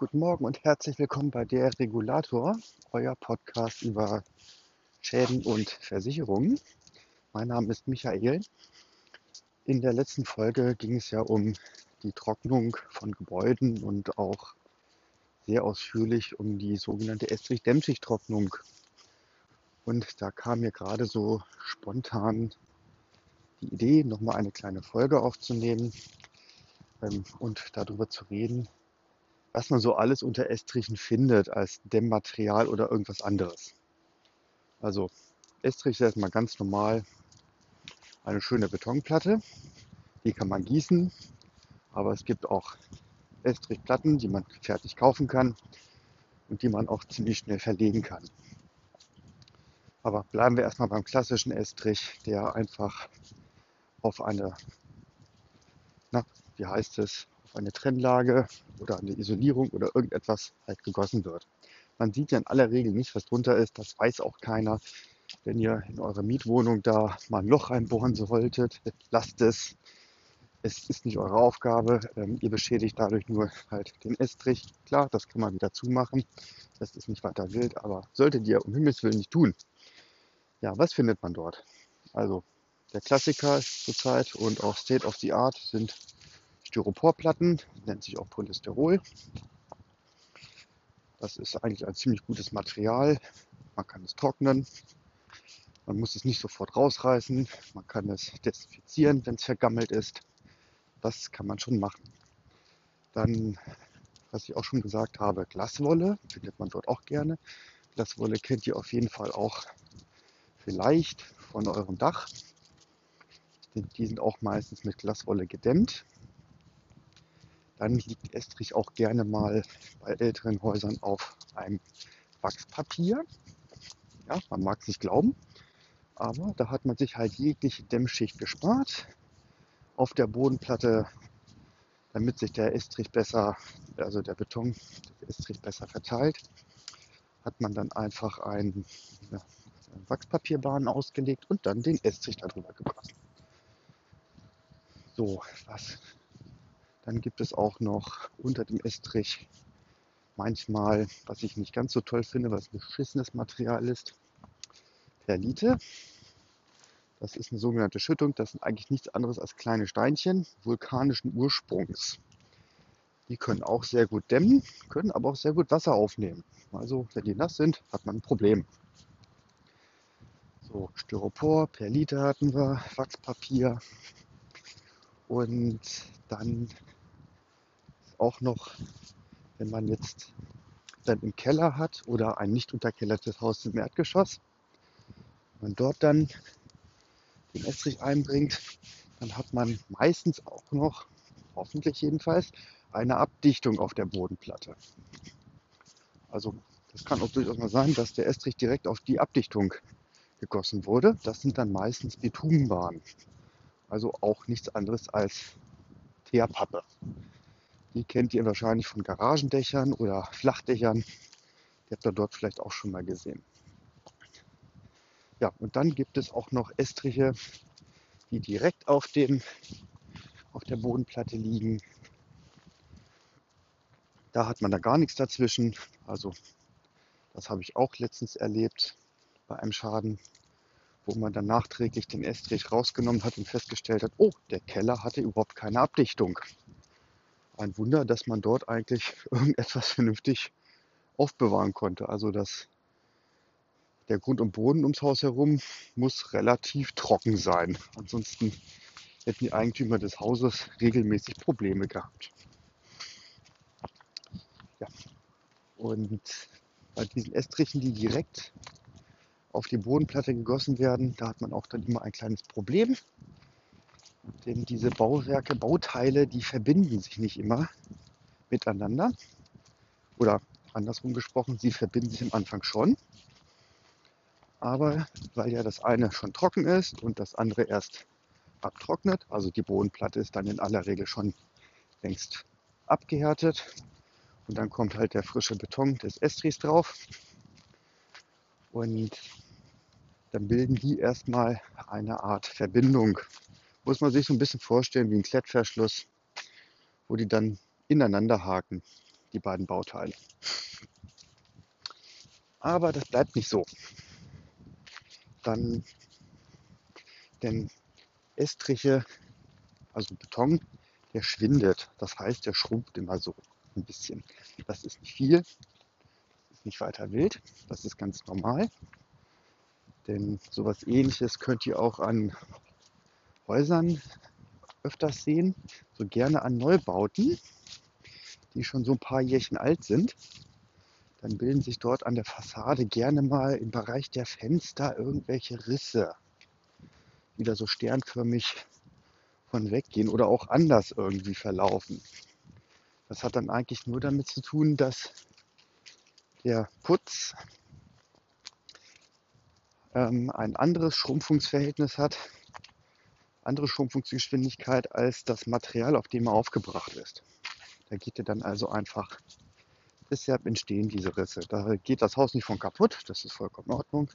Guten Morgen und herzlich willkommen bei der Regulator, euer Podcast über Schäden und Versicherungen. Mein Name ist Michael. In der letzten Folge ging es ja um die Trocknung von Gebäuden und auch sehr ausführlich um die sogenannte Estrich-Dämmschicht-Trocknung. Und da kam mir gerade so spontan die Idee, nochmal eine kleine Folge aufzunehmen ähm, und darüber zu reden, was man so alles unter Estrichen findet als Dämmmaterial oder irgendwas anderes. Also Estrich ist erstmal ganz normal eine schöne Betonplatte. Die kann man gießen, aber es gibt auch Estrichplatten, die man fertig kaufen kann und die man auch ziemlich schnell verlegen kann. Aber bleiben wir erstmal beim klassischen Estrich, der einfach auf eine, na, wie heißt es, auf eine Trennlage oder eine Isolierung oder irgendetwas halt gegossen wird. Man sieht ja in aller Regel nicht, was drunter ist. Das weiß auch keiner. Wenn ihr in eurer Mietwohnung da mal ein Loch reinbohren solltet, lasst es. Es ist nicht eure Aufgabe. Ähm, ihr beschädigt dadurch nur halt den Estrich. Klar, das kann man wieder zumachen. Das ist nicht weiter wild, aber solltet ihr um Himmels Willen nicht tun. Ja, was findet man dort? Also der Klassiker zurzeit und auch State of the Art sind Styroporplatten, nennt sich auch Polysterol. Das ist eigentlich ein ziemlich gutes Material. Man kann es trocknen. Man muss es nicht sofort rausreißen. Man kann es desinfizieren, wenn es vergammelt ist. Das kann man schon machen. Dann, was ich auch schon gesagt habe, Glaswolle findet man dort auch gerne. Glaswolle kennt ihr auf jeden Fall auch vielleicht von eurem Dach. Die sind auch meistens mit Glaswolle gedämmt. Dann liegt Estrich auch gerne mal bei älteren Häusern auf einem Wachspapier. Ja, man mag es nicht glauben, aber da hat man sich halt jegliche Dämmschicht gespart auf der Bodenplatte, damit sich der Estrich besser, also der Beton, der Estrich besser verteilt, hat man dann einfach ein, ja, Wachspapierbahn ausgelegt und dann den Estrich darüber gebracht. So, was dann gibt es auch noch unter dem Estrich manchmal, was ich nicht ganz so toll finde, was beschissenes Material ist, Perlite. Das ist eine sogenannte Schüttung. Das sind eigentlich nichts anderes als kleine Steinchen vulkanischen Ursprungs. Die können auch sehr gut dämmen, können aber auch sehr gut Wasser aufnehmen. Also wenn die nass sind, hat man ein Problem. So, Styropor, Perlite hatten wir, Wachspapier und dann auch noch, wenn man jetzt dann im Keller hat oder ein nicht unterkellertes Haus im Erdgeschoss, man dort dann den Estrich einbringt, dann hat man meistens auch noch, hoffentlich jedenfalls, eine Abdichtung auf der Bodenplatte. Also das kann auch durchaus mal sein, dass der Estrich direkt auf die Abdichtung gegossen wurde. Das sind dann meistens Bitumenbahnen. Also auch nichts anderes als Teerpappe. Die kennt ihr wahrscheinlich von Garagendächern oder Flachdächern. Die habt ihr dort vielleicht auch schon mal gesehen. Ja, und dann gibt es auch noch Estriche, die direkt auf, dem, auf der Bodenplatte liegen. Da hat man da gar nichts dazwischen. Also das habe ich auch letztens erlebt bei einem Schaden, wo man dann nachträglich den Estrich rausgenommen hat und festgestellt hat, oh, der Keller hatte überhaupt keine Abdichtung ein Wunder, dass man dort eigentlich irgendetwas vernünftig aufbewahren konnte. Also das, der Grund und Boden ums Haus herum muss relativ trocken sein. Ansonsten hätten die Eigentümer des Hauses regelmäßig Probleme gehabt. Ja. Und bei diesen Estrichen, die direkt auf die Bodenplatte gegossen werden, da hat man auch dann immer ein kleines Problem. Denn diese Bauwerke, Bauteile, die verbinden sich nicht immer miteinander. Oder andersrum gesprochen, sie verbinden sich am Anfang schon. Aber weil ja das eine schon trocken ist und das andere erst abtrocknet, also die Bodenplatte ist dann in aller Regel schon längst abgehärtet und dann kommt halt der frische Beton des Estris drauf und dann bilden die erstmal eine Art Verbindung muss man sich so ein bisschen vorstellen wie ein Klettverschluss, wo die dann ineinander haken. die beiden Bauteile. Aber das bleibt nicht so. Dann, denn Estriche, also Beton, der schwindet. Das heißt, der schrumpft immer so ein bisschen. Das ist nicht viel, ist nicht weiter wild, das ist ganz normal. Denn sowas ähnliches könnt ihr auch an Häusern öfters sehen, so gerne an Neubauten, die schon so ein paar Jährchen alt sind. Dann bilden sich dort an der Fassade gerne mal im Bereich der Fenster irgendwelche Risse, die da so sternförmig von weggehen oder auch anders irgendwie verlaufen. Das hat dann eigentlich nur damit zu tun, dass der Putz ähm, ein anderes Schrumpfungsverhältnis hat, andere Schrumpfungsgeschwindigkeit als das Material, auf dem er aufgebracht ist. Da geht er dann also einfach, deshalb entstehen diese Risse. Da geht das Haus nicht von kaputt, das ist vollkommen in Ordnung.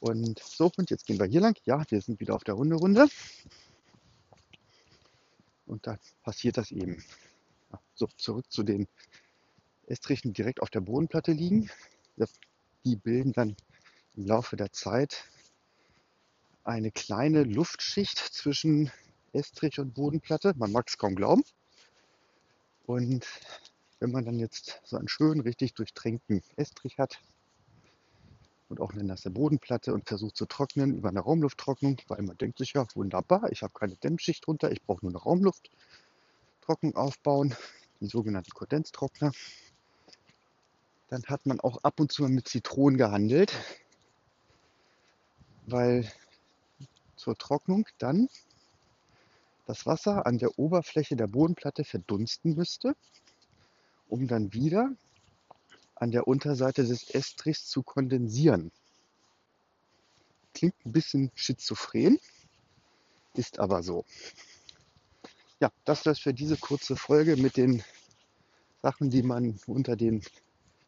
Und so, und jetzt gehen wir hier lang. Ja, wir sind wieder auf der Hunderunde. Und da passiert das eben. So, zurück zu den Estrichen, die direkt auf der Bodenplatte liegen. Die bilden dann im Laufe der Zeit eine kleine Luftschicht zwischen Estrich und Bodenplatte. Man mag es kaum glauben. Und wenn man dann jetzt so einen schönen, richtig durchtränkten Estrich hat und auch eine nasse Bodenplatte und versucht zu trocknen über eine Raumlufttrocknung, weil man denkt sich ja, wunderbar, ich habe keine Dämmschicht drunter, ich brauche nur eine Raumlufttrocknung aufbauen, die sogenannten Kondenstrockner. Dann hat man auch ab und zu mal mit Zitronen gehandelt, weil zur Trocknung dann das Wasser an der Oberfläche der Bodenplatte verdunsten müsste, um dann wieder an der Unterseite des Estrichs zu kondensieren. Klingt ein bisschen schizophren, ist aber so. Ja, das es für diese kurze Folge mit den Sachen, die man unter den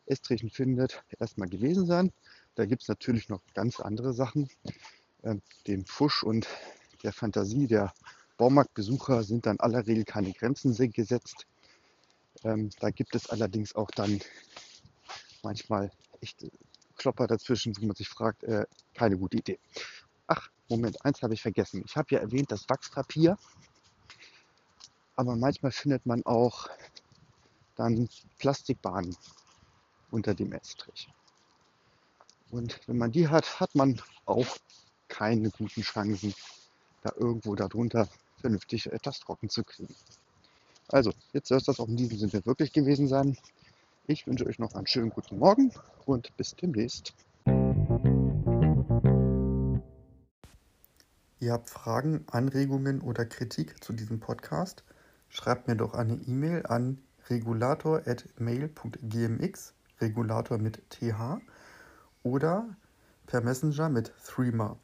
Estrichen findet, erstmal gewesen sein. Da gibt es natürlich noch ganz andere Sachen. Ähm, dem Fusch und der Fantasie der Baumarktbesucher sind dann aller Regel keine Grenzen gesetzt. Ähm, da gibt es allerdings auch dann manchmal echt Klopper dazwischen, wo man sich fragt, äh, keine gute Idee. Ach, Moment, eins habe ich vergessen. Ich habe ja erwähnt, das Wachspapier. Aber manchmal findet man auch dann Plastikbahnen unter dem Estrich. Und wenn man die hat, hat man auch keine guten Chancen, da irgendwo darunter vernünftig etwas trocken zu kriegen. Also, jetzt soll es das auch in diesem Sinne wirklich gewesen sein. Ich wünsche euch noch einen schönen guten Morgen und bis demnächst. Ihr habt Fragen, Anregungen oder Kritik zu diesem Podcast? Schreibt mir doch eine E-Mail an regulator.mail.gmx, Regulator mit TH, oder per Messenger mit Threema.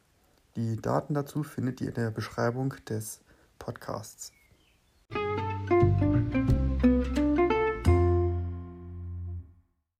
Die Daten dazu findet ihr in der Beschreibung des Podcasts.